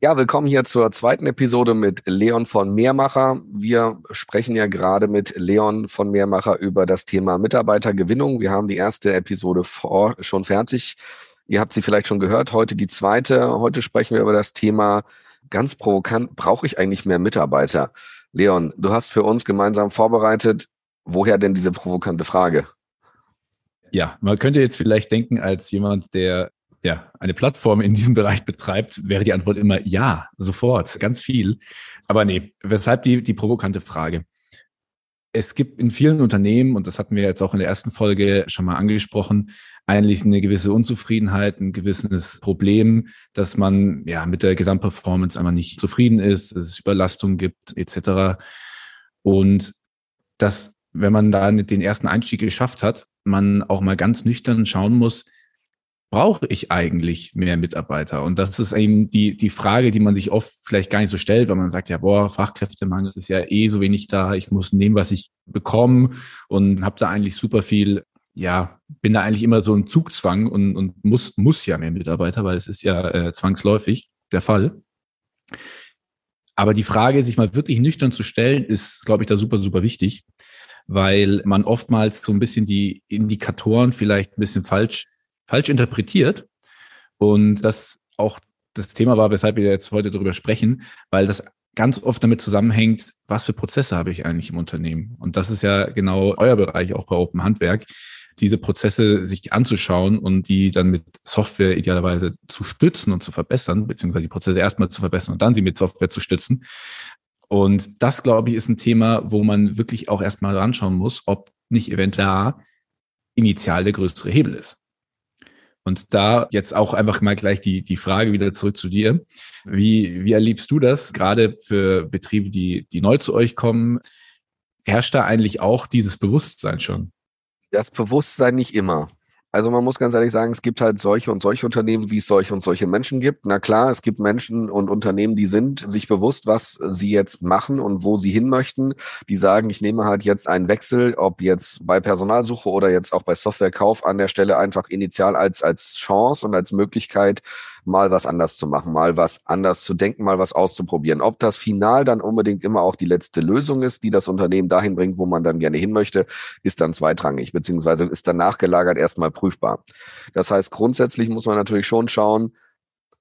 Ja, willkommen hier zur zweiten Episode mit Leon von Mehrmacher. Wir sprechen ja gerade mit Leon von Mehrmacher über das Thema Mitarbeitergewinnung. Wir haben die erste Episode vor, schon fertig. Ihr habt sie vielleicht schon gehört. Heute die zweite. Heute sprechen wir über das Thema ganz provokant. Brauche ich eigentlich mehr Mitarbeiter? Leon, du hast für uns gemeinsam vorbereitet. Woher denn diese provokante Frage? Ja, man könnte jetzt vielleicht denken, als jemand, der ja, eine Plattform in diesem Bereich betreibt, wäre die Antwort immer ja, sofort, ganz viel. Aber nee, weshalb die, die provokante Frage? Es gibt in vielen Unternehmen, und das hatten wir jetzt auch in der ersten Folge schon mal angesprochen, eigentlich eine gewisse Unzufriedenheit, ein gewisses Problem, dass man ja mit der Gesamtperformance einfach nicht zufrieden ist, dass es Überlastungen gibt, etc. Und dass, wenn man da den ersten Einstieg geschafft hat, man auch mal ganz nüchtern schauen muss, brauche ich eigentlich mehr Mitarbeiter? Und das ist eben die, die Frage, die man sich oft vielleicht gar nicht so stellt, weil man sagt, ja, boah, Fachkräftemangel ist ja eh so wenig da, ich muss nehmen, was ich bekomme und habe da eigentlich super viel, ja, bin da eigentlich immer so im Zugzwang und, und muss, muss ja mehr Mitarbeiter, weil es ist ja äh, zwangsläufig der Fall. Aber die Frage, sich mal wirklich nüchtern zu stellen, ist, glaube ich, da super, super wichtig, weil man oftmals so ein bisschen die Indikatoren vielleicht ein bisschen falsch falsch interpretiert. Und das auch das Thema war, weshalb wir jetzt heute darüber sprechen, weil das ganz oft damit zusammenhängt, was für Prozesse habe ich eigentlich im Unternehmen? Und das ist ja genau euer Bereich auch bei Open Handwerk, diese Prozesse sich anzuschauen und die dann mit Software idealerweise zu stützen und zu verbessern, beziehungsweise die Prozesse erstmal zu verbessern und dann sie mit Software zu stützen. Und das, glaube ich, ist ein Thema, wo man wirklich auch erstmal anschauen muss, ob nicht eventuell initial der größere Hebel ist. Und da jetzt auch einfach mal gleich die, die Frage wieder zurück zu dir. Wie, wie erlebst du das, gerade für Betriebe, die, die neu zu euch kommen? Herrscht da eigentlich auch dieses Bewusstsein schon? Das Bewusstsein nicht immer. Also man muss ganz ehrlich sagen, es gibt halt solche und solche Unternehmen, wie es solche und solche Menschen gibt. Na klar, es gibt Menschen und Unternehmen, die sind sich bewusst, was sie jetzt machen und wo sie hin möchten. Die sagen, ich nehme halt jetzt einen Wechsel, ob jetzt bei Personalsuche oder jetzt auch bei Softwarekauf an der Stelle einfach initial als, als Chance und als Möglichkeit, mal was anders zu machen, mal was anders zu denken, mal was auszuprobieren. Ob das final dann unbedingt immer auch die letzte Lösung ist, die das Unternehmen dahin bringt, wo man dann gerne hin möchte, ist dann zweitrangig, beziehungsweise ist dann nachgelagert erstmal prüfbar. Das heißt, grundsätzlich muss man natürlich schon schauen,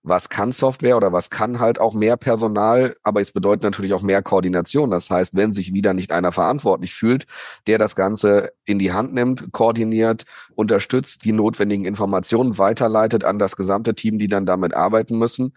was kann Software oder was kann halt auch mehr Personal, aber es bedeutet natürlich auch mehr Koordination. Das heißt, wenn sich wieder nicht einer verantwortlich fühlt, der das Ganze in die Hand nimmt, koordiniert, unterstützt, die notwendigen Informationen weiterleitet an das gesamte Team, die dann damit arbeiten müssen,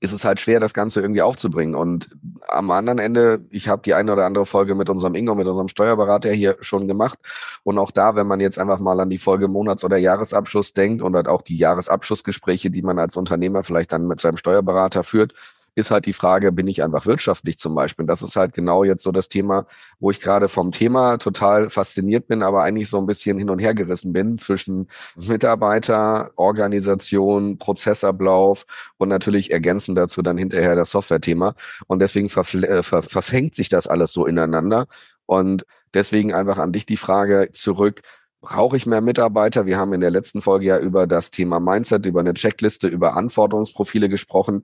ist es halt schwer, das Ganze irgendwie aufzubringen. Und am anderen Ende, ich habe die eine oder andere Folge mit unserem Ingo, mit unserem Steuerberater hier schon gemacht. Und auch da, wenn man jetzt einfach mal an die Folge Monats- oder Jahresabschluss denkt und halt auch die Jahresabschlussgespräche, die man als Unternehmer vielleicht dann mit seinem Steuerberater führt, ist halt die Frage, bin ich einfach wirtschaftlich zum Beispiel? Das ist halt genau jetzt so das Thema, wo ich gerade vom Thema total fasziniert bin, aber eigentlich so ein bisschen hin und her gerissen bin zwischen Mitarbeiter, Organisation, Prozessablauf und natürlich ergänzen dazu dann hinterher das Software-Thema. Und deswegen äh, ver verfängt sich das alles so ineinander. Und deswegen einfach an dich die Frage zurück, Brauche ich mehr Mitarbeiter? Wir haben in der letzten Folge ja über das Thema Mindset, über eine Checkliste, über Anforderungsprofile gesprochen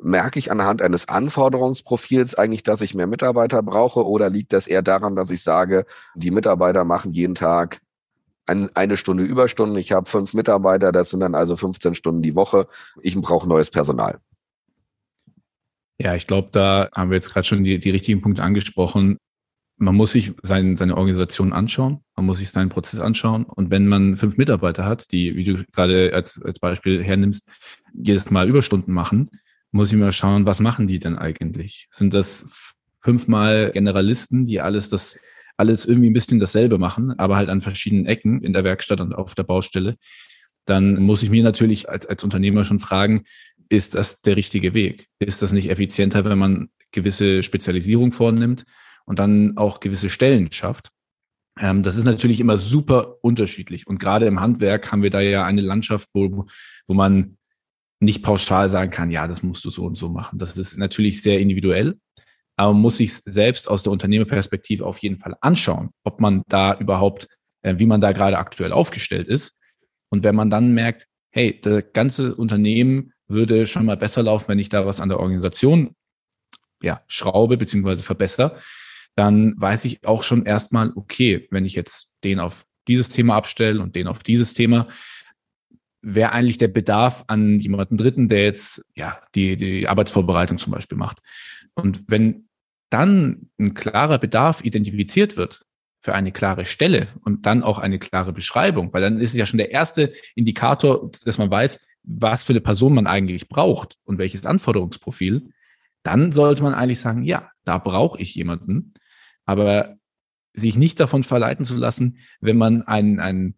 merke ich anhand eines Anforderungsprofils eigentlich, dass ich mehr Mitarbeiter brauche oder liegt das eher daran, dass ich sage, die Mitarbeiter machen jeden Tag ein, eine Stunde Überstunden, ich habe fünf Mitarbeiter, das sind dann also 15 Stunden die Woche, ich brauche neues Personal. Ja, ich glaube, da haben wir jetzt gerade schon die, die richtigen Punkte angesprochen. Man muss sich sein, seine Organisation anschauen, man muss sich seinen Prozess anschauen. Und wenn man fünf Mitarbeiter hat, die, wie du gerade als, als Beispiel hernimmst, jedes Mal Überstunden machen, muss ich mal schauen, was machen die denn eigentlich? Sind das fünfmal Generalisten, die alles das alles irgendwie ein bisschen dasselbe machen, aber halt an verschiedenen Ecken in der Werkstatt und auf der Baustelle, dann muss ich mir natürlich als, als Unternehmer schon fragen, ist das der richtige Weg? Ist das nicht effizienter, wenn man gewisse Spezialisierung vornimmt und dann auch gewisse Stellen schafft? Ähm, das ist natürlich immer super unterschiedlich. Und gerade im Handwerk haben wir da ja eine Landschaft, wo, wo man nicht pauschal sagen kann, ja, das musst du so und so machen. Das ist natürlich sehr individuell, aber man muss sich selbst aus der Unternehmerperspektive auf jeden Fall anschauen, ob man da überhaupt, äh, wie man da gerade aktuell aufgestellt ist. Und wenn man dann merkt, hey, das ganze Unternehmen würde schon mal besser laufen, wenn ich da was an der Organisation ja, schraube beziehungsweise verbessere, dann weiß ich auch schon erstmal, okay, wenn ich jetzt den auf dieses Thema abstelle und den auf dieses Thema, wäre eigentlich der Bedarf an jemanden Dritten, der jetzt ja die, die Arbeitsvorbereitung zum Beispiel macht. Und wenn dann ein klarer Bedarf identifiziert wird für eine klare Stelle und dann auch eine klare Beschreibung, weil dann ist es ja schon der erste Indikator, dass man weiß, was für eine Person man eigentlich braucht und welches Anforderungsprofil, dann sollte man eigentlich sagen, ja, da brauche ich jemanden. Aber sich nicht davon verleiten zu lassen, wenn man ein, ein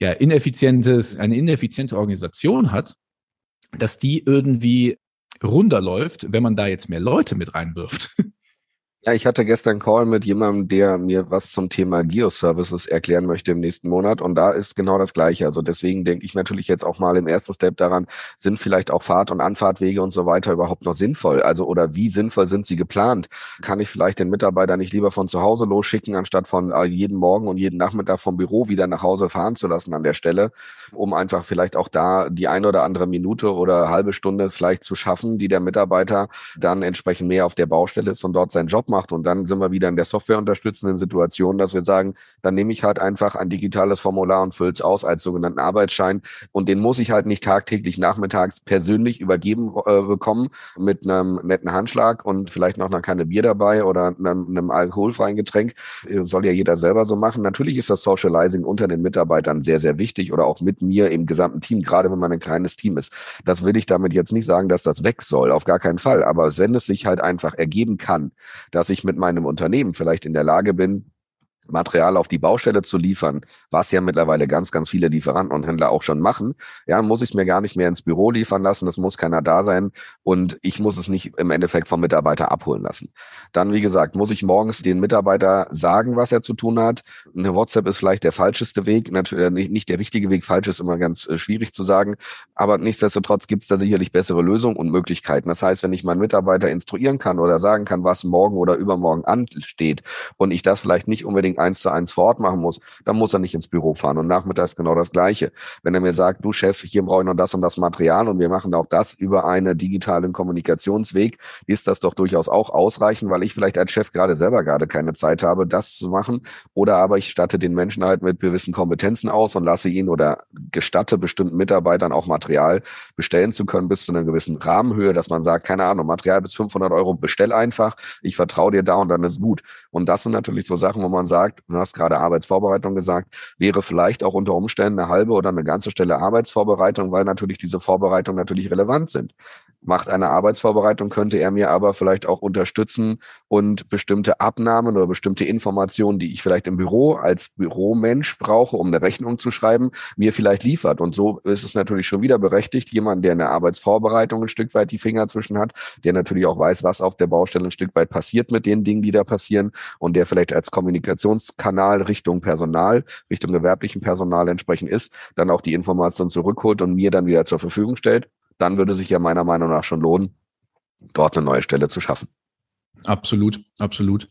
ja, ineffizientes, eine ineffiziente Organisation hat, dass die irgendwie runterläuft, wenn man da jetzt mehr Leute mit reinwirft. Ja, ich hatte gestern einen Call mit jemandem, der mir was zum Thema Geoservices erklären möchte im nächsten Monat. Und da ist genau das Gleiche. Also deswegen denke ich natürlich jetzt auch mal im ersten Step daran, sind vielleicht auch Fahrt- und Anfahrtwege und so weiter überhaupt noch sinnvoll? Also oder wie sinnvoll sind sie geplant? Kann ich vielleicht den Mitarbeiter nicht lieber von zu Hause losschicken, anstatt von äh, jeden Morgen und jeden Nachmittag vom Büro wieder nach Hause fahren zu lassen an der Stelle, um einfach vielleicht auch da die eine oder andere Minute oder halbe Stunde vielleicht zu schaffen, die der Mitarbeiter dann entsprechend mehr auf der Baustelle ist und dort seinen Job macht. Und dann sind wir wieder in der softwareunterstützenden Situation, dass wir sagen, dann nehme ich halt einfach ein digitales Formular und fülle es aus als sogenannten Arbeitsschein. Und den muss ich halt nicht tagtäglich nachmittags persönlich übergeben äh, bekommen mit einem netten Handschlag und vielleicht noch einer Kanne Bier dabei oder einem, einem alkoholfreien Getränk. Soll ja jeder selber so machen. Natürlich ist das Socializing unter den Mitarbeitern sehr, sehr wichtig oder auch mit mir im gesamten Team, gerade wenn man ein kleines Team ist. Das will ich damit jetzt nicht sagen, dass das weg soll, auf gar keinen Fall. Aber wenn es sich halt einfach ergeben kann, dass ich mit meinem Unternehmen vielleicht in der Lage bin, Material auf die Baustelle zu liefern, was ja mittlerweile ganz, ganz viele Lieferanten und Händler auch schon machen, ja, muss ich es mir gar nicht mehr ins Büro liefern lassen, es muss keiner da sein und ich muss es nicht im Endeffekt vom Mitarbeiter abholen lassen. Dann, wie gesagt, muss ich morgens den Mitarbeiter sagen, was er zu tun hat. Eine WhatsApp ist vielleicht der falscheste Weg, natürlich nicht der richtige Weg, falsch ist immer ganz äh, schwierig zu sagen, aber nichtsdestotrotz gibt es da sicherlich bessere Lösungen und Möglichkeiten. Das heißt, wenn ich meinen Mitarbeiter instruieren kann oder sagen kann, was morgen oder übermorgen ansteht und ich das vielleicht nicht unbedingt eins zu eins vor Ort machen muss, dann muss er nicht ins Büro fahren. Und nachmittags genau das Gleiche. Wenn er mir sagt, du Chef, hier brauche ich noch das und das Material und wir machen auch das über einen digitalen Kommunikationsweg, ist das doch durchaus auch ausreichend, weil ich vielleicht als Chef gerade selber gerade keine Zeit habe, das zu machen. Oder aber ich statte den Menschen halt mit gewissen Kompetenzen aus und lasse ihn oder gestatte bestimmten Mitarbeitern auch Material bestellen zu können bis zu einer gewissen Rahmenhöhe, dass man sagt, keine Ahnung, Material bis 500 Euro, bestell einfach, ich vertraue dir da und dann ist gut. Und das sind natürlich so Sachen, wo man sagt, sagt, du hast gerade Arbeitsvorbereitung gesagt, wäre vielleicht auch unter Umständen eine halbe oder eine ganze Stelle Arbeitsvorbereitung, weil natürlich diese Vorbereitungen natürlich relevant sind. Macht eine Arbeitsvorbereitung, könnte er mir aber vielleicht auch unterstützen und bestimmte Abnahmen oder bestimmte Informationen, die ich vielleicht im Büro als Büromensch brauche, um eine Rechnung zu schreiben, mir vielleicht liefert. Und so ist es natürlich schon wieder berechtigt, jemand, der eine Arbeitsvorbereitung ein Stück weit die Finger zwischen hat, der natürlich auch weiß, was auf der Baustelle ein Stück weit passiert mit den Dingen, die da passieren und der vielleicht als Kommunikation Kommunikationskanal Richtung Personal, Richtung gewerblichen Personal entsprechend ist, dann auch die Information zurückholt und mir dann wieder zur Verfügung stellt, dann würde sich ja meiner Meinung nach schon lohnen, dort eine neue Stelle zu schaffen. Absolut, absolut.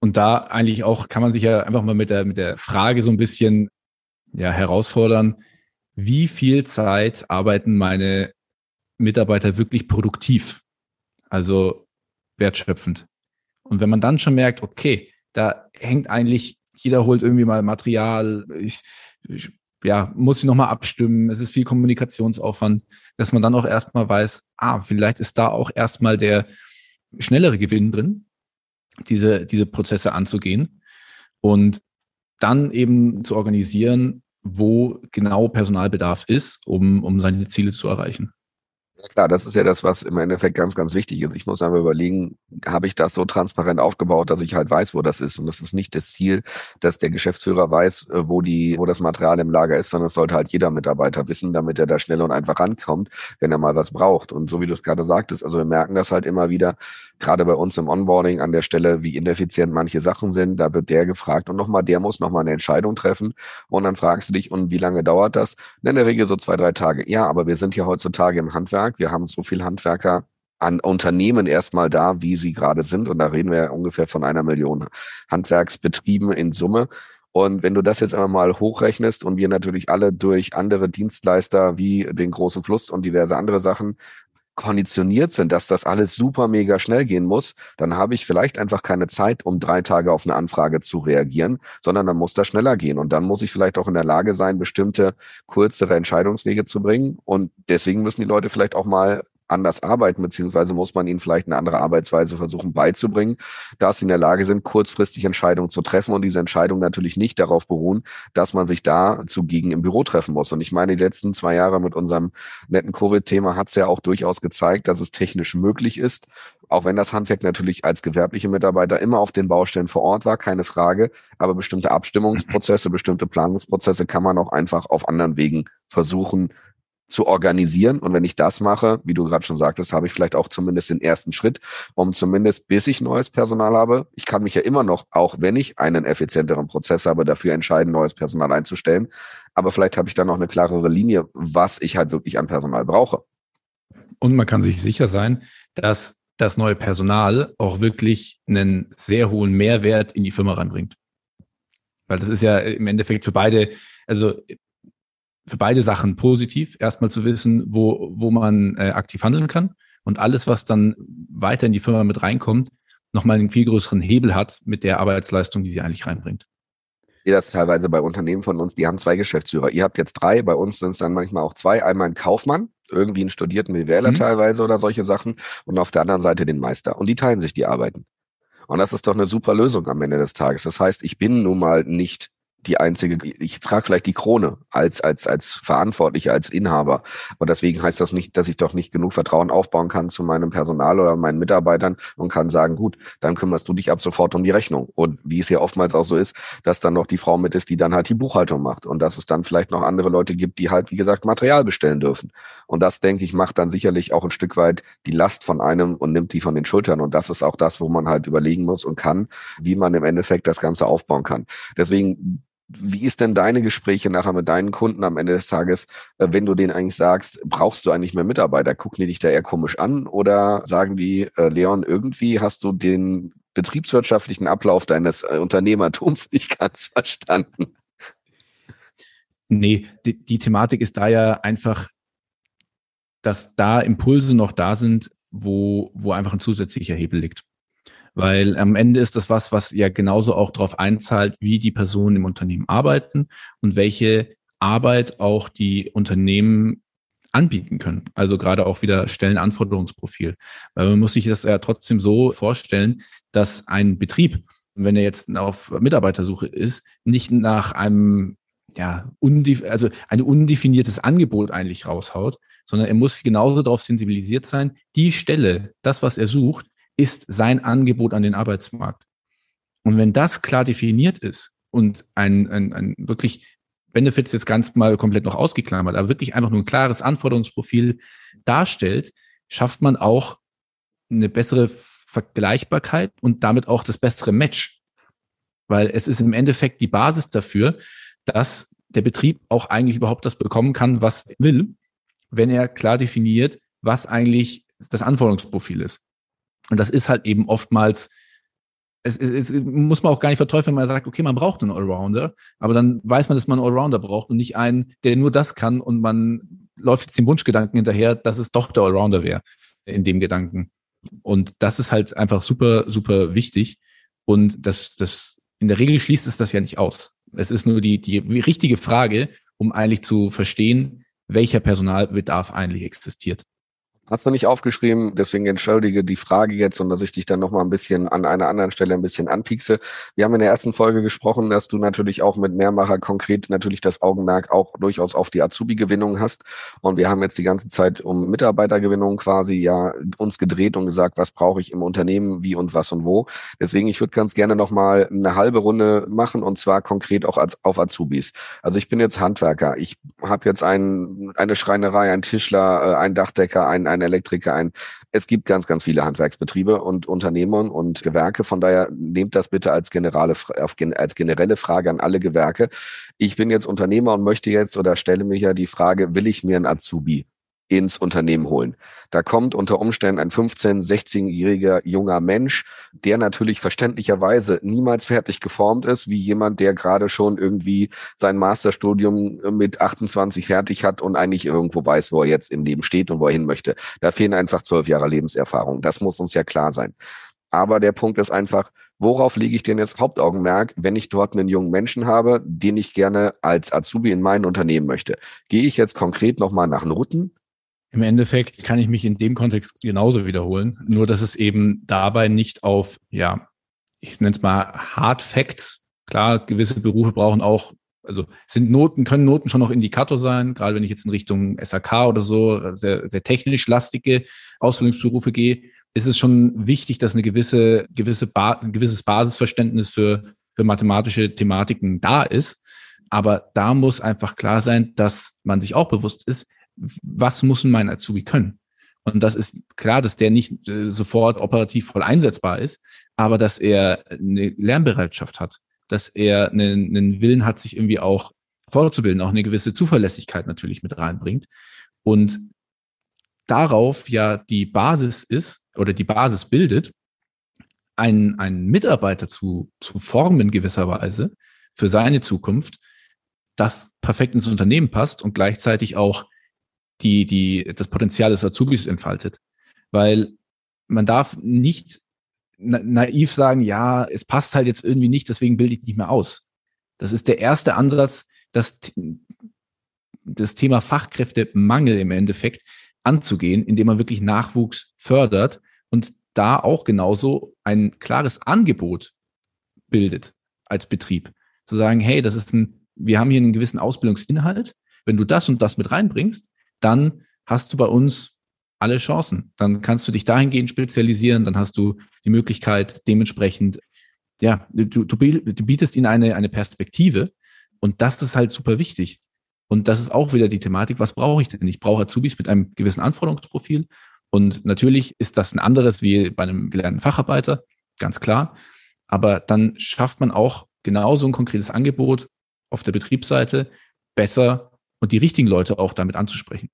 Und da eigentlich auch kann man sich ja einfach mal mit der, mit der Frage so ein bisschen ja, herausfordern, wie viel Zeit arbeiten meine Mitarbeiter wirklich produktiv? Also wertschöpfend. Und wenn man dann schon merkt, okay, da hängt eigentlich, jeder holt irgendwie mal Material, ich, ich ja, muss ich nochmal abstimmen, es ist viel Kommunikationsaufwand, dass man dann auch erstmal weiß, ah, vielleicht ist da auch erstmal der schnellere Gewinn drin, diese, diese Prozesse anzugehen und dann eben zu organisieren, wo genau Personalbedarf ist, um, um seine Ziele zu erreichen. Ja klar, das ist ja das, was im Endeffekt ganz, ganz wichtig ist. Ich muss einfach überlegen, habe ich das so transparent aufgebaut, dass ich halt weiß, wo das ist. Und das ist nicht das Ziel, dass der Geschäftsführer weiß, äh, wo die, wo das Material im Lager ist, sondern es sollte halt jeder Mitarbeiter wissen, damit er da schnell und einfach rankommt, wenn er mal was braucht. Und so wie du es gerade sagtest, also wir merken das halt immer wieder, gerade bei uns im Onboarding an der Stelle, wie ineffizient manche Sachen sind. Da wird der gefragt und nochmal, der muss nochmal eine Entscheidung treffen. Und dann fragst du dich, und wie lange dauert das? In der Regel so zwei, drei Tage. Ja, aber wir sind ja heutzutage im Handwerk Handwerk. Wir haben so viel Handwerker an Unternehmen erstmal da, wie sie gerade sind. Und da reden wir ungefähr von einer Million Handwerksbetrieben in Summe. Und wenn du das jetzt einmal mal hochrechnest und wir natürlich alle durch andere Dienstleister wie den großen Fluss und diverse andere Sachen konditioniert sind, dass das alles super mega schnell gehen muss, dann habe ich vielleicht einfach keine Zeit, um drei Tage auf eine Anfrage zu reagieren, sondern dann muss das schneller gehen. Und dann muss ich vielleicht auch in der Lage sein, bestimmte kürzere Entscheidungswege zu bringen. Und deswegen müssen die Leute vielleicht auch mal anders arbeiten, beziehungsweise muss man ihnen vielleicht eine andere Arbeitsweise versuchen beizubringen, dass sie in der Lage sind, kurzfristig Entscheidungen zu treffen und diese Entscheidungen natürlich nicht darauf beruhen, dass man sich da zugegen im Büro treffen muss. Und ich meine, die letzten zwei Jahre mit unserem netten Covid-Thema hat es ja auch durchaus gezeigt, dass es technisch möglich ist, auch wenn das Handwerk natürlich als gewerbliche Mitarbeiter immer auf den Baustellen vor Ort war, keine Frage, aber bestimmte Abstimmungsprozesse, bestimmte Planungsprozesse kann man auch einfach auf anderen Wegen versuchen zu organisieren. Und wenn ich das mache, wie du gerade schon sagtest, habe ich vielleicht auch zumindest den ersten Schritt, um zumindest bis ich neues Personal habe. Ich kann mich ja immer noch, auch wenn ich einen effizienteren Prozess habe, dafür entscheiden, neues Personal einzustellen. Aber vielleicht habe ich dann noch eine klarere Linie, was ich halt wirklich an Personal brauche. Und man kann sich sicher sein, dass das neue Personal auch wirklich einen sehr hohen Mehrwert in die Firma reinbringt. Weil das ist ja im Endeffekt für beide, also für beide Sachen positiv, erstmal zu wissen, wo, wo man äh, aktiv handeln kann und alles, was dann weiter in die Firma mit reinkommt, nochmal einen viel größeren Hebel hat mit der Arbeitsleistung, die sie eigentlich reinbringt. Ich sehe das teilweise bei Unternehmen von uns, die haben zwei Geschäftsführer. Ihr habt jetzt drei, bei uns sind es dann manchmal auch zwei. Einmal ein Kaufmann, irgendwie einen studierten BWLer mhm. teilweise oder solche Sachen und auf der anderen Seite den Meister. Und die teilen sich die Arbeiten. Und das ist doch eine super Lösung am Ende des Tages. Das heißt, ich bin nun mal nicht die einzige, ich trage vielleicht die Krone als, als, als Verantwortlicher, als Inhaber. Und deswegen heißt das nicht, dass ich doch nicht genug Vertrauen aufbauen kann zu meinem Personal oder meinen Mitarbeitern und kann sagen, gut, dann kümmerst du dich ab sofort um die Rechnung. Und wie es ja oftmals auch so ist, dass dann noch die Frau mit ist, die dann halt die Buchhaltung macht. Und dass es dann vielleicht noch andere Leute gibt, die halt, wie gesagt, Material bestellen dürfen. Und das, denke ich, macht dann sicherlich auch ein Stück weit die Last von einem und nimmt die von den Schultern. Und das ist auch das, wo man halt überlegen muss und kann, wie man im Endeffekt das Ganze aufbauen kann. Deswegen wie ist denn deine Gespräche nachher mit deinen Kunden am Ende des Tages, äh, wenn du denen eigentlich sagst, brauchst du eigentlich mehr Mitarbeiter? Gucken die dich da eher komisch an oder sagen die, äh, Leon, irgendwie hast du den betriebswirtschaftlichen Ablauf deines äh, Unternehmertums nicht ganz verstanden? Nee, die, die Thematik ist da ja einfach, dass da Impulse noch da sind, wo, wo einfach ein zusätzlicher Hebel liegt. Weil am Ende ist das was, was ja genauso auch darauf einzahlt, wie die Personen im Unternehmen arbeiten und welche Arbeit auch die Unternehmen anbieten können. Also gerade auch wieder Stellenanforderungsprofil. Weil man muss sich das ja trotzdem so vorstellen, dass ein Betrieb, wenn er jetzt auf Mitarbeitersuche ist, nicht nach einem ja, also ein undefiniertes Angebot eigentlich raushaut, sondern er muss genauso darauf sensibilisiert sein, die Stelle, das, was er sucht, ist sein Angebot an den Arbeitsmarkt. Und wenn das klar definiert ist und ein, ein, ein wirklich Benefits jetzt ganz mal komplett noch ausgeklammert, aber wirklich einfach nur ein klares Anforderungsprofil darstellt, schafft man auch eine bessere Vergleichbarkeit und damit auch das bessere Match. Weil es ist im Endeffekt die Basis dafür, dass der Betrieb auch eigentlich überhaupt das bekommen kann, was er will, wenn er klar definiert, was eigentlich das Anforderungsprofil ist. Und das ist halt eben oftmals, es, es, es muss man auch gar nicht verteufeln, wenn man sagt, okay, man braucht einen Allrounder, aber dann weiß man, dass man einen Allrounder braucht und nicht einen, der nur das kann und man läuft jetzt dem Wunschgedanken hinterher, dass es doch der Allrounder wäre in dem Gedanken. Und das ist halt einfach super, super wichtig. Und das, das, in der Regel schließt es das ja nicht aus. Es ist nur die, die richtige Frage, um eigentlich zu verstehen, welcher Personalbedarf eigentlich existiert. Hast du nicht aufgeschrieben, deswegen entschuldige die Frage jetzt und dass ich dich dann nochmal ein bisschen an einer anderen Stelle ein bisschen anpiekse. Wir haben in der ersten Folge gesprochen, dass du natürlich auch mit Mehrmacher konkret natürlich das Augenmerk auch durchaus auf die Azubi-Gewinnung hast. Und wir haben jetzt die ganze Zeit um Mitarbeitergewinnung quasi ja uns gedreht und gesagt, was brauche ich im Unternehmen, wie und was und wo. Deswegen, ich würde ganz gerne nochmal eine halbe Runde machen und zwar konkret auch als, auf Azubis. Also ich bin jetzt Handwerker. Ich habe jetzt ein, eine Schreinerei, ein Tischler, äh, ein Dachdecker, ein ein Elektriker, ein. Es gibt ganz, ganz viele Handwerksbetriebe und Unternehmen und Gewerke. Von daher nehmt das bitte als generelle, als generelle Frage an alle Gewerke. Ich bin jetzt Unternehmer und möchte jetzt oder stelle mir ja die Frage, will ich mir ein Azubi ins Unternehmen holen. Da kommt unter Umständen ein 15-, 16-jähriger junger Mensch, der natürlich verständlicherweise niemals fertig geformt ist, wie jemand, der gerade schon irgendwie sein Masterstudium mit 28 fertig hat und eigentlich irgendwo weiß, wo er jetzt im Leben steht und wo er hin möchte. Da fehlen einfach zwölf Jahre Lebenserfahrung. Das muss uns ja klar sein. Aber der Punkt ist einfach, worauf lege ich denn jetzt Hauptaugenmerk, wenn ich dort einen jungen Menschen habe, den ich gerne als Azubi in mein Unternehmen möchte? Gehe ich jetzt konkret nochmal nach Noten? Im Endeffekt kann ich mich in dem Kontext genauso wiederholen, nur dass es eben dabei nicht auf, ja, ich nenne es mal Hard Facts. Klar, gewisse Berufe brauchen auch, also sind Noten, können Noten schon noch Indikator sein, gerade wenn ich jetzt in Richtung SAK oder so, sehr, sehr technisch lastige Ausbildungsberufe gehe, ist es schon wichtig, dass eine gewisse, gewisse ba ein gewisses Basisverständnis für, für mathematische Thematiken da ist. Aber da muss einfach klar sein, dass man sich auch bewusst ist, was muss mein Azubi können? Und das ist klar, dass der nicht äh, sofort operativ voll einsetzbar ist, aber dass er eine Lernbereitschaft hat, dass er einen, einen Willen hat, sich irgendwie auch fortzubilden, auch eine gewisse Zuverlässigkeit natürlich mit reinbringt. Und darauf ja die Basis ist oder die Basis bildet, einen, einen Mitarbeiter zu, zu formen gewisserweise für seine Zukunft, das perfekt ins Unternehmen passt und gleichzeitig auch die, die, das Potenzial des Azubis entfaltet. Weil man darf nicht naiv sagen, ja, es passt halt jetzt irgendwie nicht, deswegen bilde ich nicht mehr aus. Das ist der erste Ansatz, das, das Thema Fachkräftemangel im Endeffekt anzugehen, indem man wirklich Nachwuchs fördert und da auch genauso ein klares Angebot bildet als Betrieb. Zu sagen, hey, das ist ein, wir haben hier einen gewissen Ausbildungsinhalt. Wenn du das und das mit reinbringst, dann hast du bei uns alle Chancen. Dann kannst du dich dahingehend spezialisieren, dann hast du die Möglichkeit dementsprechend, ja, du, du, bietest ihnen eine, eine Perspektive und das ist halt super wichtig. Und das ist auch wieder die Thematik, was brauche ich denn? Ich brauche Azubis mit einem gewissen Anforderungsprofil. Und natürlich ist das ein anderes wie bei einem gelernten Facharbeiter, ganz klar. Aber dann schafft man auch genauso ein konkretes Angebot auf der Betriebsseite besser und die richtigen Leute auch damit anzusprechen.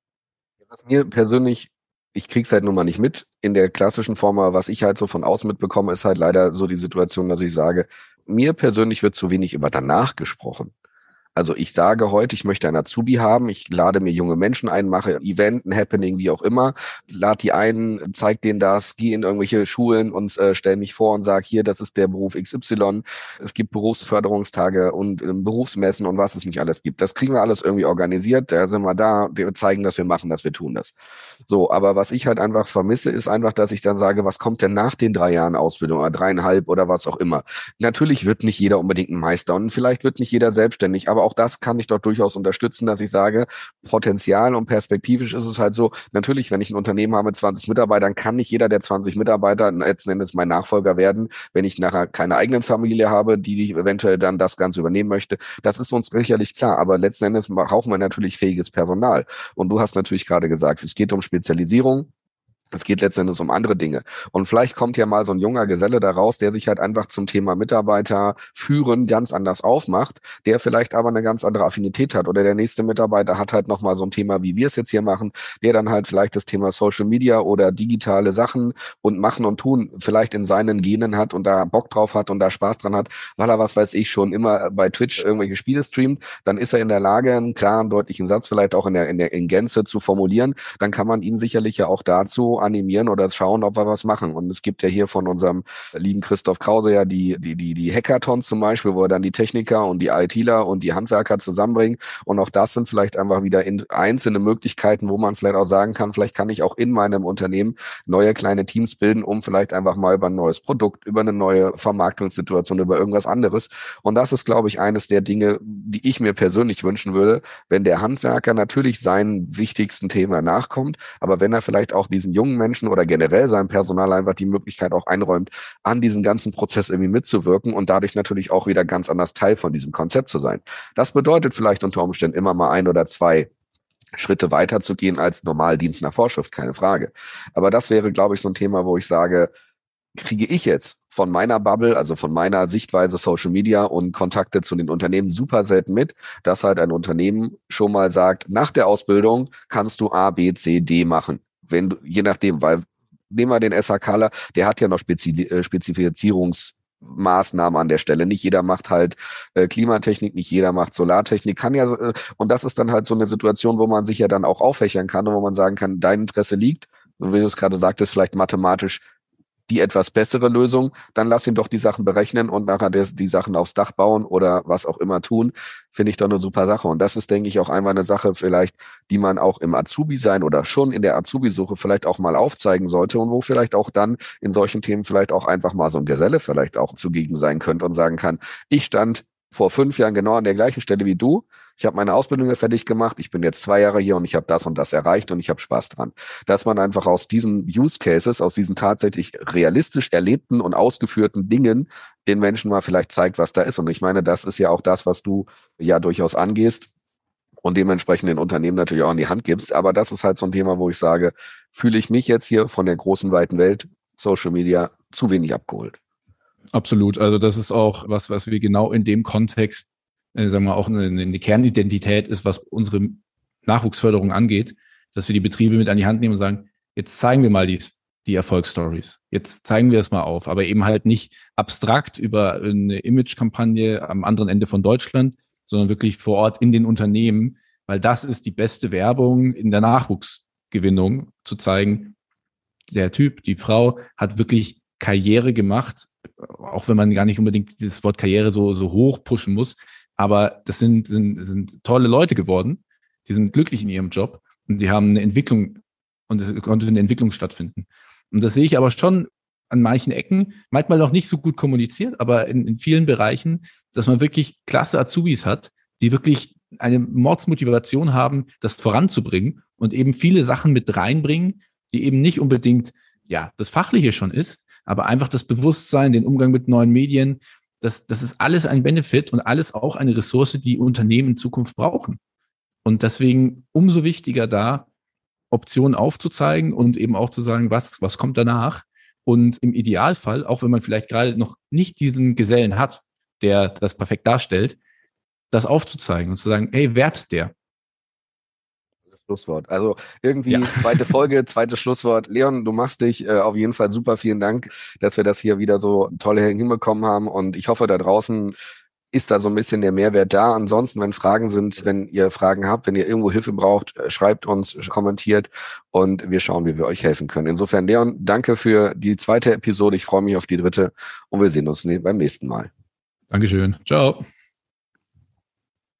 Was mir persönlich, ich krieg's halt nun mal nicht mit in der klassischen Form, was ich halt so von außen mitbekomme, ist halt leider so die Situation, dass ich sage, mir persönlich wird zu wenig über danach gesprochen. Also ich sage heute, ich möchte einen Azubi haben, ich lade mir junge Menschen ein, mache Event, ein Happening, wie auch immer, lade die ein, zeig denen das, gehe in irgendwelche Schulen und äh, stelle mich vor und sage, hier, das ist der Beruf XY, es gibt Berufsförderungstage und äh, Berufsmessen und was es nicht alles gibt. Das kriegen wir alles irgendwie organisiert, da sind wir da, wir zeigen, dass wir machen, dass wir tun das. So, aber was ich halt einfach vermisse, ist einfach, dass ich dann sage, was kommt denn nach den drei Jahren Ausbildung oder dreieinhalb oder was auch immer. Natürlich wird nicht jeder unbedingt ein Meister und vielleicht wird nicht jeder selbstständig, aber aber auch das kann ich doch durchaus unterstützen, dass ich sage, Potenzial und perspektivisch ist es halt so, natürlich, wenn ich ein Unternehmen habe mit 20 Mitarbeitern, kann nicht jeder der 20 Mitarbeiter letzten Endes mein Nachfolger werden, wenn ich nachher keine eigenen Familie habe, die eventuell dann das Ganze übernehmen möchte. Das ist uns sicherlich klar, aber letzten Endes brauchen wir natürlich fähiges Personal. Und du hast natürlich gerade gesagt, es geht um Spezialisierung. Es geht letztendlich um andere Dinge. Und vielleicht kommt ja mal so ein junger Geselle daraus, der sich halt einfach zum Thema Mitarbeiter führen ganz anders aufmacht, der vielleicht aber eine ganz andere Affinität hat. Oder der nächste Mitarbeiter hat halt nochmal so ein Thema, wie wir es jetzt hier machen, der dann halt vielleicht das Thema Social Media oder digitale Sachen und machen und tun vielleicht in seinen Genen hat und da Bock drauf hat und da Spaß dran hat, weil er, was weiß ich, schon immer bei Twitch irgendwelche Spiele streamt, dann ist er in der Lage, einen klaren, deutlichen Satz vielleicht auch in der, in der in Gänze zu formulieren. Dann kann man ihn sicherlich ja auch dazu animieren oder schauen, ob wir was machen. Und es gibt ja hier von unserem lieben Christoph Krause ja die, die, die, die Hackathons zum Beispiel, wo er dann die Techniker und die ITler und die Handwerker zusammenbringt. Und auch das sind vielleicht einfach wieder in einzelne Möglichkeiten, wo man vielleicht auch sagen kann, vielleicht kann ich auch in meinem Unternehmen neue kleine Teams bilden, um vielleicht einfach mal über ein neues Produkt, über eine neue Vermarktungssituation, über irgendwas anderes. Und das ist, glaube ich, eines der Dinge, die ich mir persönlich wünschen würde, wenn der Handwerker natürlich seinen wichtigsten Thema nachkommt, aber wenn er vielleicht auch diesen jungen jungen Menschen oder generell seinem Personal einfach die Möglichkeit auch einräumt, an diesem ganzen Prozess irgendwie mitzuwirken und dadurch natürlich auch wieder ganz anders Teil von diesem Konzept zu sein. Das bedeutet vielleicht unter Umständen immer mal ein oder zwei Schritte weiterzugehen als Normaldienst nach Vorschrift, keine Frage. Aber das wäre, glaube ich, so ein Thema, wo ich sage, kriege ich jetzt von meiner Bubble, also von meiner Sichtweise Social Media und Kontakte zu den Unternehmen super selten mit, dass halt ein Unternehmen schon mal sagt, nach der Ausbildung kannst du A, B, C, D machen. Wenn je nachdem, weil nehmen wir den SAKler, der hat ja noch Spezi äh, Spezifizierungs Maßnahmen an der Stelle. Nicht jeder macht halt äh, Klimatechnik, nicht jeder macht Solartechnik, kann ja, äh, und das ist dann halt so eine Situation, wo man sich ja dann auch auffächern kann und wo man sagen kann, dein Interesse liegt, wie du es gerade sagtest, vielleicht mathematisch die etwas bessere Lösung, dann lass ihn doch die Sachen berechnen und nachher die Sachen aufs Dach bauen oder was auch immer tun, finde ich doch eine super Sache. Und das ist, denke ich, auch einmal eine Sache vielleicht, die man auch im Azubi sein oder schon in der Azubi-Suche vielleicht auch mal aufzeigen sollte und wo vielleicht auch dann in solchen Themen vielleicht auch einfach mal so ein Geselle vielleicht auch zugegen sein könnte und sagen kann, ich stand vor fünf Jahren genau an der gleichen Stelle wie du. Ich habe meine Ausbildung fertig gemacht. Ich bin jetzt zwei Jahre hier und ich habe das und das erreicht und ich habe Spaß dran. Dass man einfach aus diesen Use Cases, aus diesen tatsächlich realistisch erlebten und ausgeführten Dingen den Menschen mal vielleicht zeigt, was da ist. Und ich meine, das ist ja auch das, was du ja durchaus angehst und dementsprechend den Unternehmen natürlich auch in die Hand gibst. Aber das ist halt so ein Thema, wo ich sage, fühle ich mich jetzt hier von der großen, weiten Welt, Social Media, zu wenig abgeholt. Absolut. Also das ist auch was, was wir genau in dem Kontext, äh, sagen wir auch eine, eine Kernidentität ist, was unsere Nachwuchsförderung angeht, dass wir die Betriebe mit an die Hand nehmen und sagen, jetzt zeigen wir mal dies, die Erfolgsstories. Jetzt zeigen wir es mal auf, aber eben halt nicht abstrakt über eine Image-Kampagne am anderen Ende von Deutschland, sondern wirklich vor Ort in den Unternehmen, weil das ist die beste Werbung in der Nachwuchsgewinnung, zu zeigen, der Typ, die Frau hat wirklich Karriere gemacht auch wenn man gar nicht unbedingt dieses Wort Karriere so, so hoch pushen muss. Aber das sind, sind, sind tolle Leute geworden. Die sind glücklich in ihrem Job und die haben eine Entwicklung und es konnte eine Entwicklung stattfinden. Und das sehe ich aber schon an manchen Ecken, manchmal noch nicht so gut kommuniziert, aber in, in vielen Bereichen, dass man wirklich klasse Azubis hat, die wirklich eine Mordsmotivation haben, das voranzubringen und eben viele Sachen mit reinbringen, die eben nicht unbedingt ja das Fachliche schon ist, aber einfach das Bewusstsein, den Umgang mit neuen Medien, das, das ist alles ein Benefit und alles auch eine Ressource, die Unternehmen in Zukunft brauchen. Und deswegen umso wichtiger da, Optionen aufzuzeigen und eben auch zu sagen, was, was kommt danach. Und im Idealfall, auch wenn man vielleicht gerade noch nicht diesen Gesellen hat, der das perfekt darstellt, das aufzuzeigen und zu sagen, hey, wert der? Schlusswort. Also irgendwie ja. zweite Folge, zweites Schlusswort. Leon, du machst dich äh, auf jeden Fall super. Vielen Dank, dass wir das hier wieder so toll hinbekommen haben. Und ich hoffe, da draußen ist da so ein bisschen der Mehrwert da. Ansonsten, wenn Fragen sind, wenn ihr Fragen habt, wenn ihr irgendwo Hilfe braucht, äh, schreibt uns, kommentiert und wir schauen, wie wir euch helfen können. Insofern, Leon, danke für die zweite Episode. Ich freue mich auf die dritte und wir sehen uns ne-, beim nächsten Mal. Dankeschön. Ciao.